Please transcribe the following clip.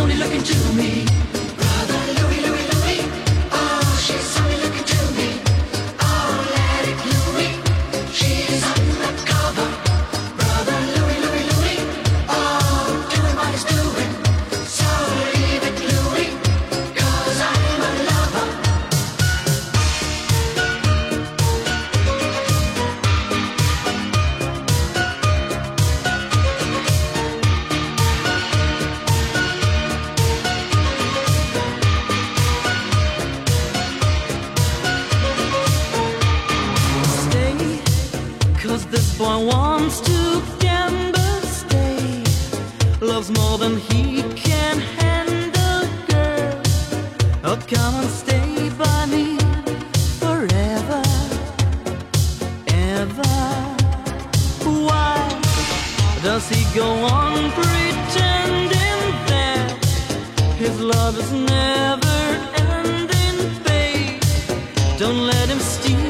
Only looking to me. This boy wants to gamble. Stay, loves more than he can handle, girl. Oh, come and stay by me forever, ever. Why does he go on pretending that his love is never ending, babe? Don't let him steal